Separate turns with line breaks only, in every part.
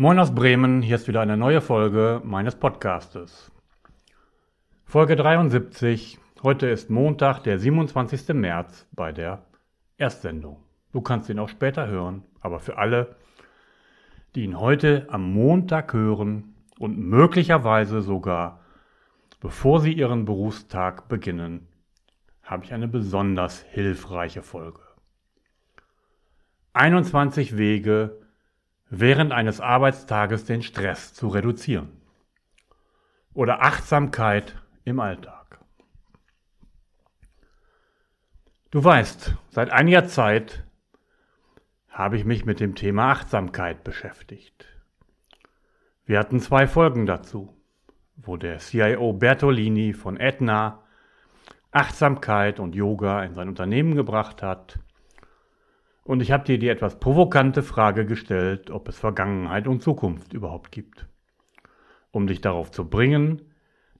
Moin aus Bremen, hier ist wieder eine neue Folge meines Podcastes. Folge 73. Heute ist Montag, der 27. März bei der Erstsendung. Du kannst ihn auch später hören, aber für alle, die ihn heute am Montag hören und möglicherweise sogar bevor sie ihren Berufstag beginnen, habe ich eine besonders hilfreiche Folge. 21 Wege, während eines Arbeitstages den Stress zu reduzieren. Oder Achtsamkeit im Alltag. Du weißt, seit einiger Zeit habe ich mich mit dem Thema Achtsamkeit beschäftigt. Wir hatten zwei Folgen dazu, wo der CIO Bertolini von Aetna Achtsamkeit und Yoga in sein Unternehmen gebracht hat und ich habe dir die etwas provokante Frage gestellt, ob es Vergangenheit und Zukunft überhaupt gibt. Um dich darauf zu bringen,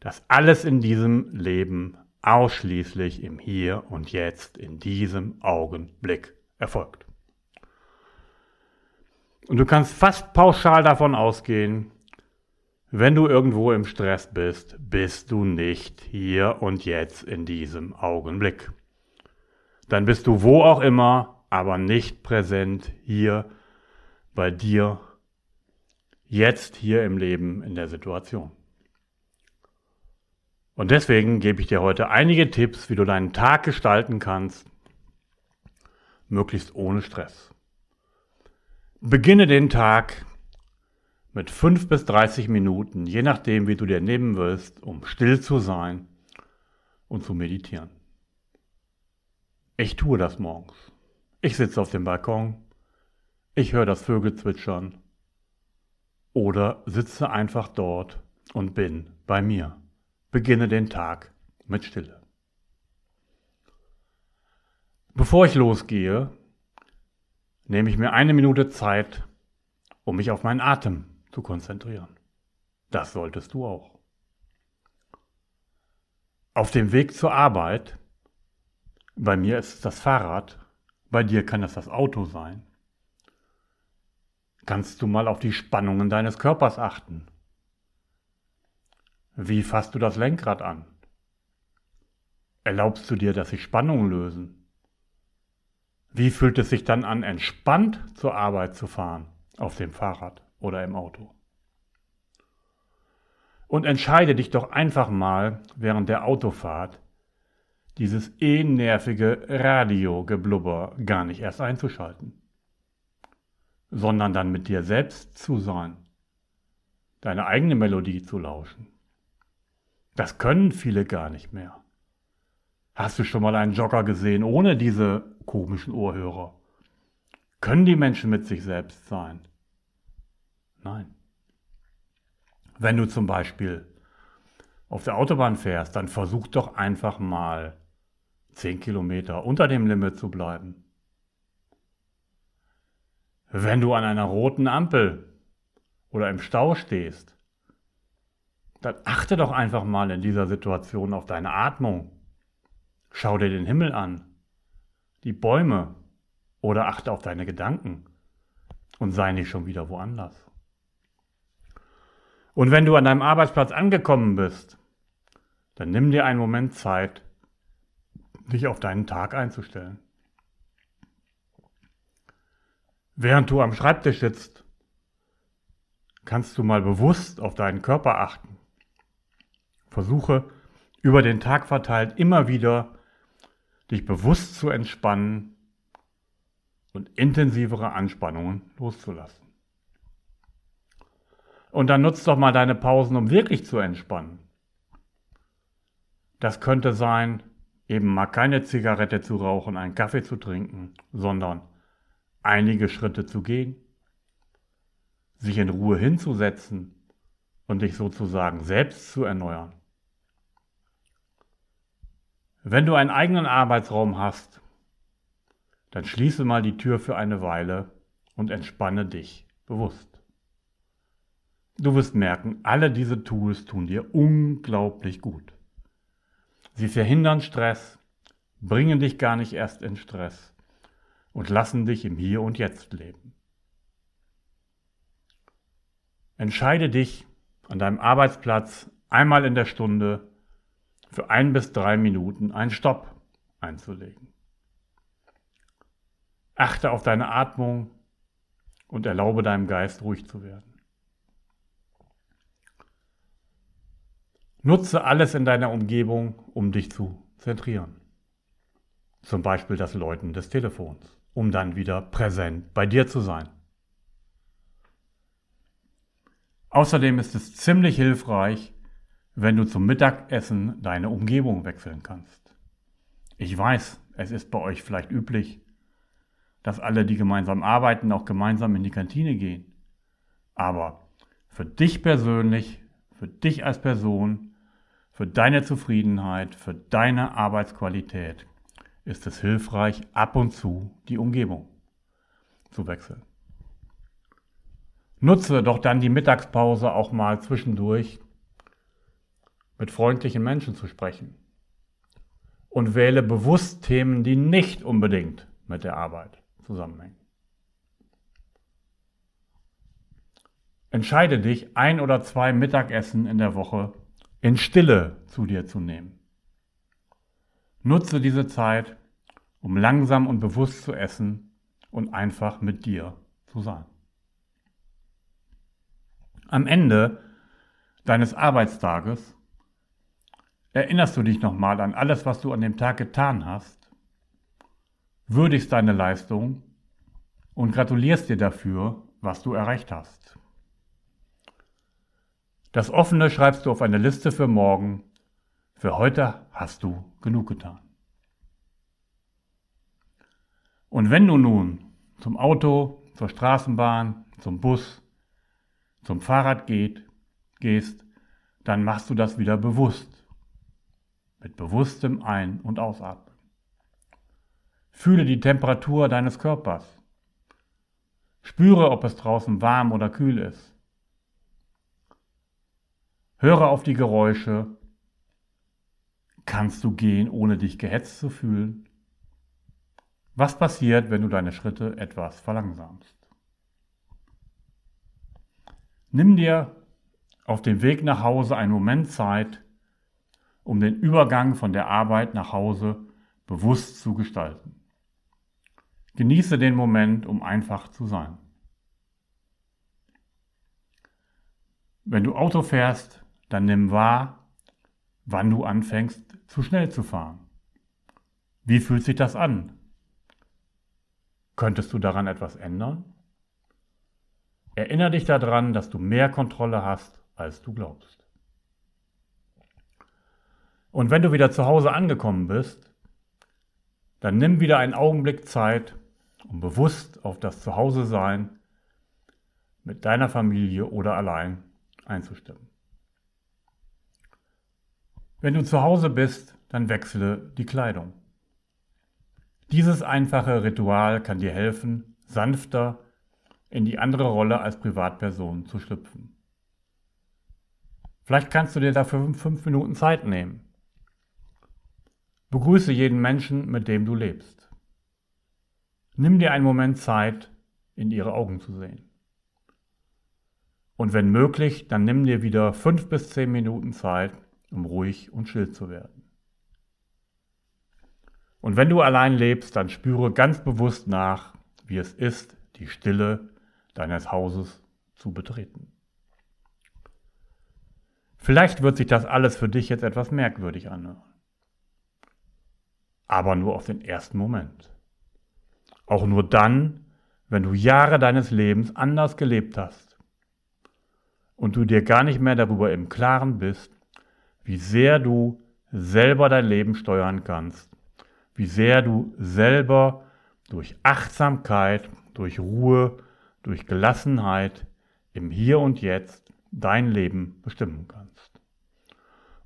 dass alles in diesem Leben ausschließlich im Hier und Jetzt, in diesem Augenblick erfolgt. Und du kannst fast pauschal davon ausgehen, wenn du irgendwo im Stress bist, bist du nicht hier und jetzt in diesem Augenblick. Dann bist du wo auch immer aber nicht präsent hier bei dir, jetzt hier im Leben, in der Situation. Und deswegen gebe ich dir heute einige Tipps, wie du deinen Tag gestalten kannst, möglichst ohne Stress. Beginne den Tag mit 5 bis 30 Minuten, je nachdem, wie du dir nehmen willst, um still zu sein und zu meditieren. Ich tue das morgens. Ich sitze auf dem Balkon, ich höre das Vögel zwitschern oder sitze einfach dort und bin bei mir. Beginne den Tag mit Stille. Bevor ich losgehe, nehme ich mir eine Minute Zeit, um mich auf meinen Atem zu konzentrieren. Das solltest du auch. Auf dem Weg zur Arbeit, bei mir ist es das Fahrrad, bei dir kann es das Auto sein. Kannst du mal auf die Spannungen deines Körpers achten? Wie fasst du das Lenkrad an? Erlaubst du dir, dass sich Spannungen lösen? Wie fühlt es sich dann an, entspannt zur Arbeit zu fahren, auf dem Fahrrad oder im Auto? Und entscheide dich doch einfach mal während der Autofahrt, dieses eh nervige Radiogeblubber gar nicht erst einzuschalten, sondern dann mit dir selbst zu sein, deine eigene Melodie zu lauschen. Das können viele gar nicht mehr. Hast du schon mal einen Jogger gesehen ohne diese komischen Ohrhörer? Können die Menschen mit sich selbst sein? Nein. Wenn du zum Beispiel auf der Autobahn fährst, dann versuch doch einfach mal 10 Kilometer unter dem Limit zu bleiben. Wenn du an einer roten Ampel oder im Stau stehst, dann achte doch einfach mal in dieser Situation auf deine Atmung. Schau dir den Himmel an, die Bäume oder achte auf deine Gedanken und sei nicht schon wieder woanders. Und wenn du an deinem Arbeitsplatz angekommen bist, dann nimm dir einen Moment Zeit dich auf deinen Tag einzustellen. Während du am Schreibtisch sitzt, kannst du mal bewusst auf deinen Körper achten. Versuche über den Tag verteilt immer wieder dich bewusst zu entspannen und intensivere Anspannungen loszulassen. Und dann nutzt doch mal deine Pausen, um wirklich zu entspannen. Das könnte sein, eben mal keine Zigarette zu rauchen, einen Kaffee zu trinken, sondern einige Schritte zu gehen, sich in Ruhe hinzusetzen und dich sozusagen selbst zu erneuern. Wenn du einen eigenen Arbeitsraum hast, dann schließe mal die Tür für eine Weile und entspanne dich bewusst. Du wirst merken, alle diese Tools tun dir unglaublich gut. Sie verhindern Stress, bringen dich gar nicht erst in Stress und lassen dich im Hier und Jetzt leben. Entscheide dich an deinem Arbeitsplatz einmal in der Stunde für ein bis drei Minuten einen Stopp einzulegen. Achte auf deine Atmung und erlaube deinem Geist ruhig zu werden. Nutze alles in deiner Umgebung, um dich zu zentrieren. Zum Beispiel das Läuten des Telefons, um dann wieder präsent bei dir zu sein. Außerdem ist es ziemlich hilfreich, wenn du zum Mittagessen deine Umgebung wechseln kannst. Ich weiß, es ist bei euch vielleicht üblich, dass alle, die gemeinsam arbeiten, auch gemeinsam in die Kantine gehen. Aber für dich persönlich, für dich als Person, für deine Zufriedenheit, für deine Arbeitsqualität ist es hilfreich, ab und zu die Umgebung zu wechseln. Nutze doch dann die Mittagspause auch mal zwischendurch mit freundlichen Menschen zu sprechen. Und wähle bewusst Themen, die nicht unbedingt mit der Arbeit zusammenhängen. Entscheide dich, ein oder zwei Mittagessen in der Woche in Stille zu dir zu nehmen. Nutze diese Zeit, um langsam und bewusst zu essen und einfach mit dir zu sein. Am Ende deines Arbeitstages erinnerst du dich nochmal an alles, was du an dem Tag getan hast, würdigst deine Leistung und gratulierst dir dafür, was du erreicht hast. Das Offene schreibst du auf eine Liste für morgen. Für heute hast du genug getan. Und wenn du nun zum Auto, zur Straßenbahn, zum Bus, zum Fahrrad geht, gehst, dann machst du das wieder bewusst. Mit bewusstem Ein- und Ausatmen. Fühle die Temperatur deines Körpers. Spüre, ob es draußen warm oder kühl ist. Höre auf die Geräusche. Kannst du gehen, ohne dich gehetzt zu fühlen? Was passiert, wenn du deine Schritte etwas verlangsamst? Nimm dir auf dem Weg nach Hause einen Moment Zeit, um den Übergang von der Arbeit nach Hause bewusst zu gestalten. Genieße den Moment, um einfach zu sein. Wenn du Auto fährst, dann nimm wahr, wann du anfängst, zu schnell zu fahren. Wie fühlt sich das an? Könntest du daran etwas ändern? Erinnere dich daran, dass du mehr Kontrolle hast, als du glaubst. Und wenn du wieder zu Hause angekommen bist, dann nimm wieder einen Augenblick Zeit, um bewusst auf das Zuhause-Sein mit deiner Familie oder allein einzustimmen. Wenn du zu Hause bist, dann wechsle die Kleidung. Dieses einfache Ritual kann dir helfen, sanfter in die andere Rolle als Privatperson zu schlüpfen. Vielleicht kannst du dir dafür fünf Minuten Zeit nehmen. Begrüße jeden Menschen, mit dem du lebst. Nimm dir einen Moment Zeit, in ihre Augen zu sehen. Und wenn möglich, dann nimm dir wieder fünf bis zehn Minuten Zeit, um ruhig und still zu werden. Und wenn du allein lebst, dann spüre ganz bewusst nach, wie es ist, die Stille deines Hauses zu betreten. Vielleicht wird sich das alles für dich jetzt etwas merkwürdig anhören. Aber nur auf den ersten Moment. Auch nur dann, wenn du Jahre deines Lebens anders gelebt hast und du dir gar nicht mehr darüber im Klaren bist, wie sehr du selber dein Leben steuern kannst, wie sehr du selber durch Achtsamkeit, durch Ruhe, durch Gelassenheit im Hier und Jetzt dein Leben bestimmen kannst.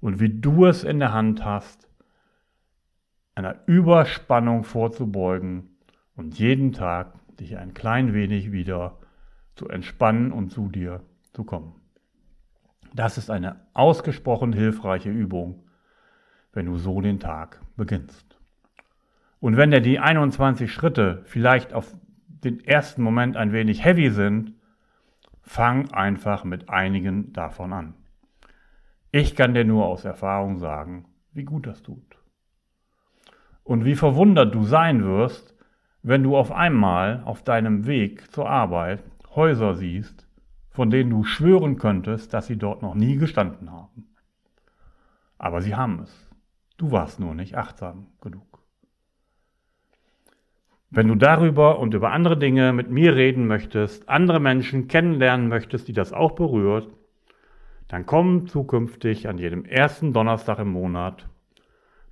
Und wie du es in der Hand hast, einer Überspannung vorzubeugen und jeden Tag dich ein klein wenig wieder zu entspannen und zu dir zu kommen. Das ist eine ausgesprochen hilfreiche Übung, wenn du so den Tag beginnst. Und wenn dir die 21 Schritte vielleicht auf den ersten Moment ein wenig heavy sind, Fang einfach mit einigen davon an. Ich kann dir nur aus Erfahrung sagen, wie gut das tut. Und wie verwundert du sein wirst, wenn du auf einmal auf deinem Weg zur Arbeit Häuser siehst, von denen du schwören könntest, dass sie dort noch nie gestanden haben. Aber sie haben es. Du warst nur nicht achtsam genug. Wenn du darüber und über andere Dinge mit mir reden möchtest, andere Menschen kennenlernen möchtest, die das auch berührt, dann komm zukünftig an jedem ersten Donnerstag im Monat,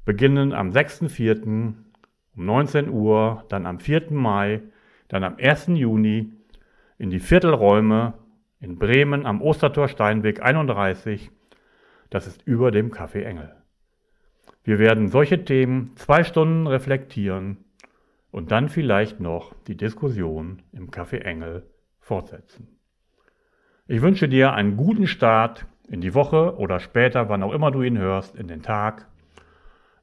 beginnen am 6.4. um 19 Uhr, dann am 4. Mai, dann am 1. Juni in die Viertelräume in Bremen am Ostertor Steinweg 31. Das ist über dem Café Engel. Wir werden solche Themen zwei Stunden reflektieren und dann vielleicht noch die Diskussion im Café Engel fortsetzen. Ich wünsche dir einen guten Start in die Woche oder später, wann auch immer du ihn hörst, in den Tag.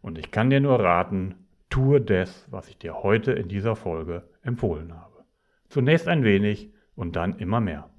Und ich kann dir nur raten, tue das, was ich dir heute in dieser Folge empfohlen habe. Zunächst ein wenig und dann immer mehr.